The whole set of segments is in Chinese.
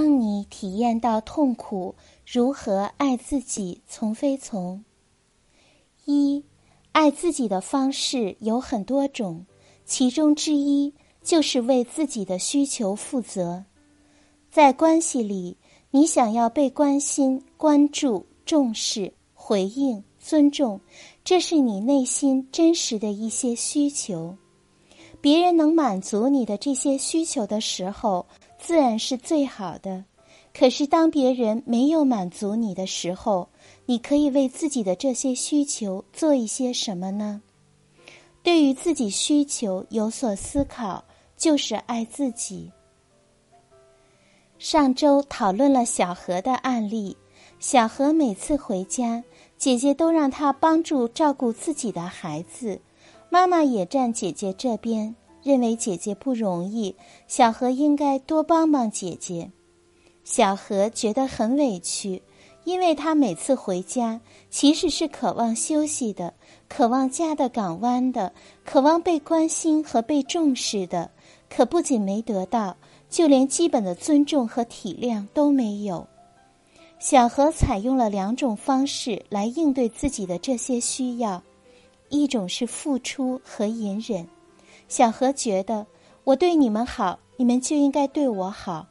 当你体验到痛苦，如何爱自己？从非从。一，爱自己的方式有很多种，其中之一就是为自己的需求负责。在关系里，你想要被关心、关注、重视、回应、尊重，这是你内心真实的一些需求。别人能满足你的这些需求的时候，自然是最好的。可是，当别人没有满足你的时候，你可以为自己的这些需求做一些什么呢？对于自己需求有所思考，就是爱自己。上周讨论了小何的案例，小何每次回家，姐姐都让他帮助照顾自己的孩子。妈妈也站姐姐这边，认为姐姐不容易，小何应该多帮帮姐姐。小何觉得很委屈，因为他每次回家其实是渴望休息的，渴望家的港湾的，渴望被关心和被重视的，可不仅没得到，就连基本的尊重和体谅都没有。小何采用了两种方式来应对自己的这些需要。一种是付出和隐忍，小何觉得我对你们好，你们就应该对我好，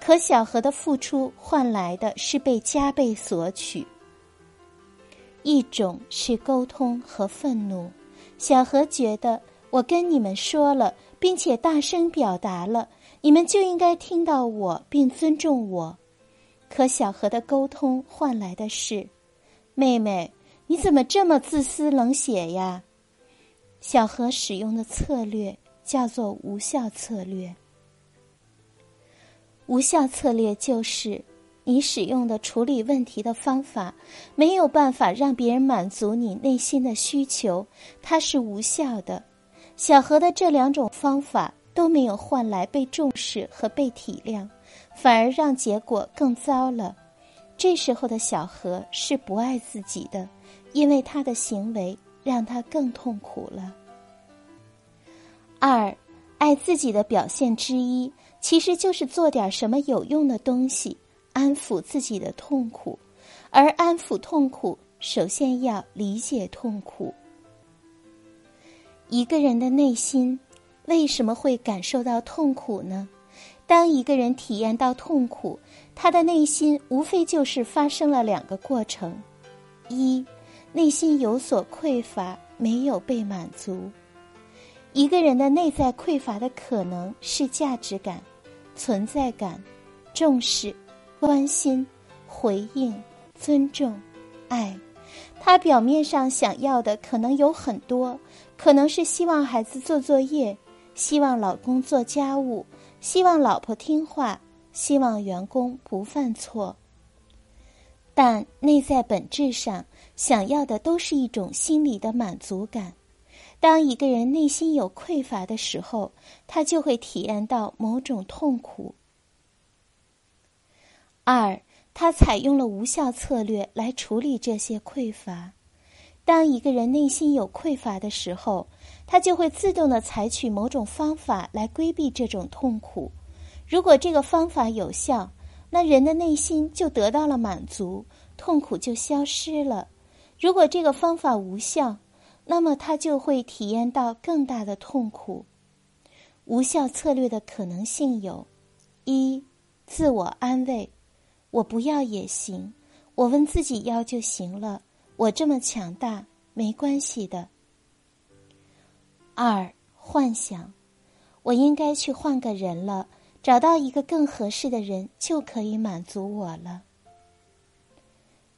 可小何的付出换来的是被加倍索取。一种是沟通和愤怒，小何觉得我跟你们说了，并且大声表达了，你们就应该听到我并尊重我，可小何的沟通换来的是，妹妹。你怎么这么自私冷血呀？小何使用的策略叫做无效策略。无效策略就是你使用的处理问题的方法没有办法让别人满足你内心的需求，它是无效的。小何的这两种方法都没有换来被重视和被体谅，反而让结果更糟了。这时候的小何是不爱自己的。因为他的行为让他更痛苦了。二，爱自己的表现之一，其实就是做点什么有用的东西，安抚自己的痛苦。而安抚痛苦，首先要理解痛苦。一个人的内心为什么会感受到痛苦呢？当一个人体验到痛苦，他的内心无非就是发生了两个过程：一。内心有所匮乏，没有被满足。一个人的内在匮乏的可能是价值感、存在感、重视、关心、回应、尊重、爱。他表面上想要的可能有很多，可能是希望孩子做作业，希望老公做家务，希望老婆听话，希望员工不犯错。但内在本质上。想要的都是一种心理的满足感。当一个人内心有匮乏的时候，他就会体验到某种痛苦。二，他采用了无效策略来处理这些匮乏。当一个人内心有匮乏的时候，他就会自动的采取某种方法来规避这种痛苦。如果这个方法有效，那人的内心就得到了满足，痛苦就消失了。如果这个方法无效，那么他就会体验到更大的痛苦。无效策略的可能性有：一、自我安慰，我不要也行，我问自己要就行了，我这么强大，没关系的；二、幻想，我应该去换个人了，找到一个更合适的人就可以满足我了；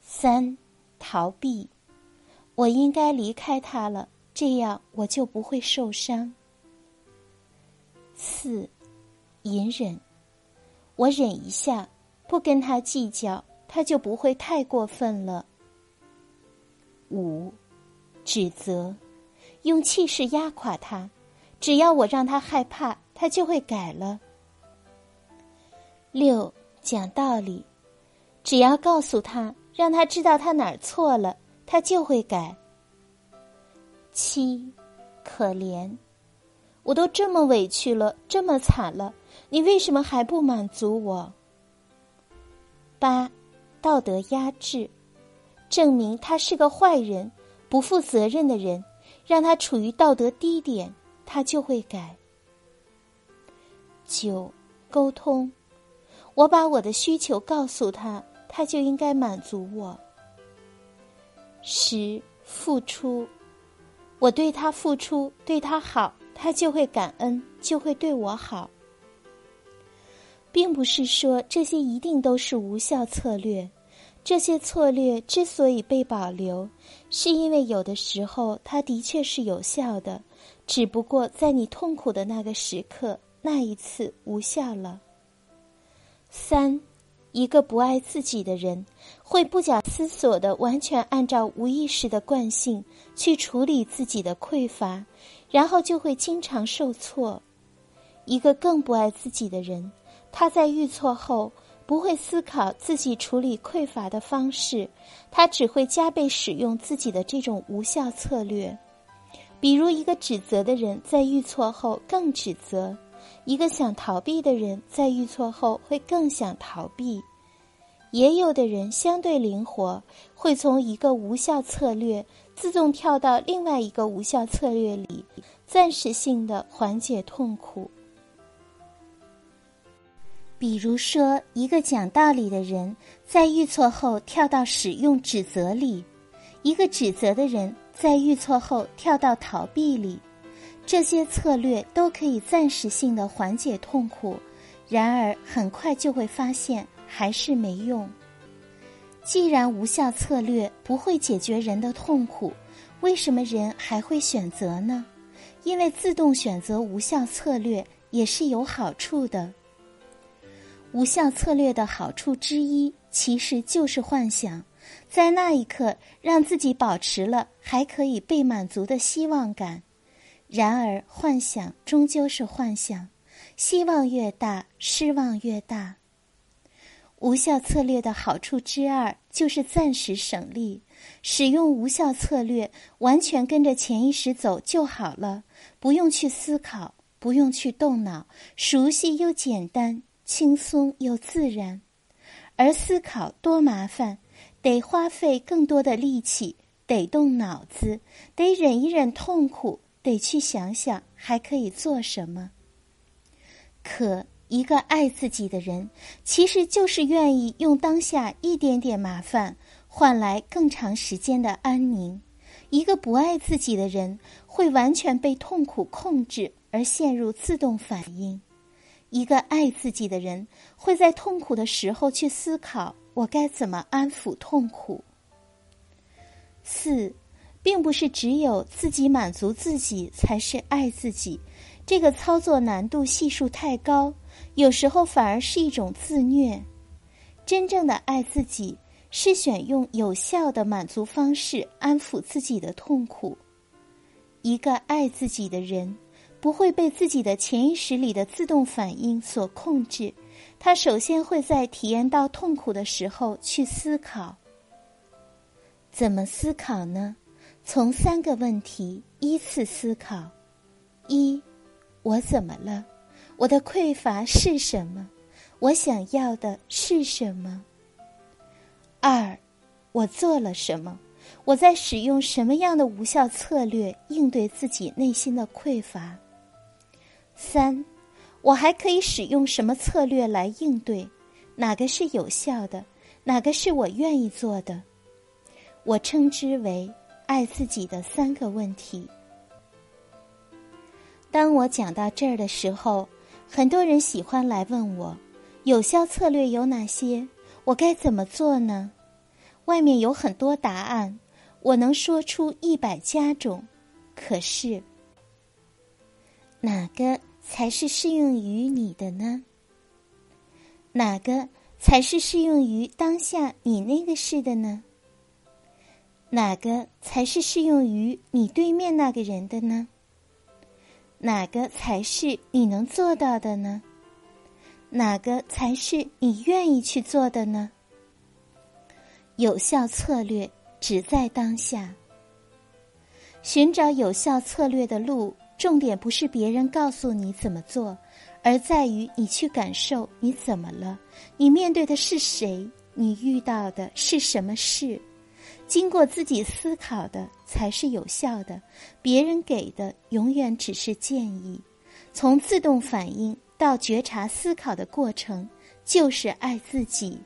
三。逃避，我应该离开他了，这样我就不会受伤。四，隐忍，我忍一下，不跟他计较，他就不会太过分了。五，指责，用气势压垮他，只要我让他害怕，他就会改了。六，讲道理，只要告诉他。让他知道他哪儿错了，他就会改。七，可怜，我都这么委屈了，这么惨了，你为什么还不满足我？八，道德压制，证明他是个坏人、不负责任的人，让他处于道德低点，他就会改。九，沟通，我把我的需求告诉他，他就应该满足我。十，付出，我对他付出，对他好，他就会感恩，就会对我好。并不是说这些一定都是无效策略，这些策略之所以被保留，是因为有的时候它的确是有效的，只不过在你痛苦的那个时刻，那一次无效了。三，一个不爱自己的人，会不假思索的完全按照无意识的惯性去处理自己的匮乏，然后就会经常受挫。一个更不爱自己的人。他在遇错后不会思考自己处理匮乏的方式，他只会加倍使用自己的这种无效策略。比如，一个指责的人在遇错后更指责；一个想逃避的人在遇错后会更想逃避。也有的人相对灵活，会从一个无效策略自动跳到另外一个无效策略里，暂时性的缓解痛苦。比如说，一个讲道理的人在遇错后跳到使用指责里；一个指责的人在遇错后跳到逃避里。这些策略都可以暂时性的缓解痛苦，然而很快就会发现还是没用。既然无效策略不会解决人的痛苦，为什么人还会选择呢？因为自动选择无效策略也是有好处的。无效策略的好处之一，其实就是幻想，在那一刻让自己保持了还可以被满足的希望感。然而，幻想终究是幻想，希望越大，失望越大。无效策略的好处之二，就是暂时省力。使用无效策略，完全跟着潜意识走就好了，不用去思考，不用去动脑，熟悉又简单。轻松又自然，而思考多麻烦，得花费更多的力气，得动脑子，得忍一忍痛苦，得去想想还可以做什么。可一个爱自己的人，其实就是愿意用当下一点点麻烦换来更长时间的安宁。一个不爱自己的人，会完全被痛苦控制而陷入自动反应。一个爱自己的人会在痛苦的时候去思考我该怎么安抚痛苦。四，并不是只有自己满足自己才是爱自己，这个操作难度系数太高，有时候反而是一种自虐。真正的爱自己是选用有效的满足方式安抚自己的痛苦。一个爱自己的人。不会被自己的潜意识里的自动反应所控制，他首先会在体验到痛苦的时候去思考。怎么思考呢？从三个问题依次思考：一，我怎么了？我的匮乏是什么？我想要的是什么？二，我做了什么？我在使用什么样的无效策略应对自己内心的匮乏？三，我还可以使用什么策略来应对？哪个是有效的？哪个是我愿意做的？我称之为爱自己的三个问题。当我讲到这儿的时候，很多人喜欢来问我，有效策略有哪些？我该怎么做呢？外面有很多答案，我能说出一百家种，可是哪个？才是适用于你的呢？哪个才是适用于当下你那个事的呢？哪个才是适用于你对面那个人的呢？哪个才是你能做到的呢？哪个才是你愿意去做的呢？有效策略只在当下，寻找有效策略的路。重点不是别人告诉你怎么做，而在于你去感受你怎么了，你面对的是谁，你遇到的是什么事，经过自己思考的才是有效的，别人给的永远只是建议。从自动反应到觉察思考的过程，就是爱自己。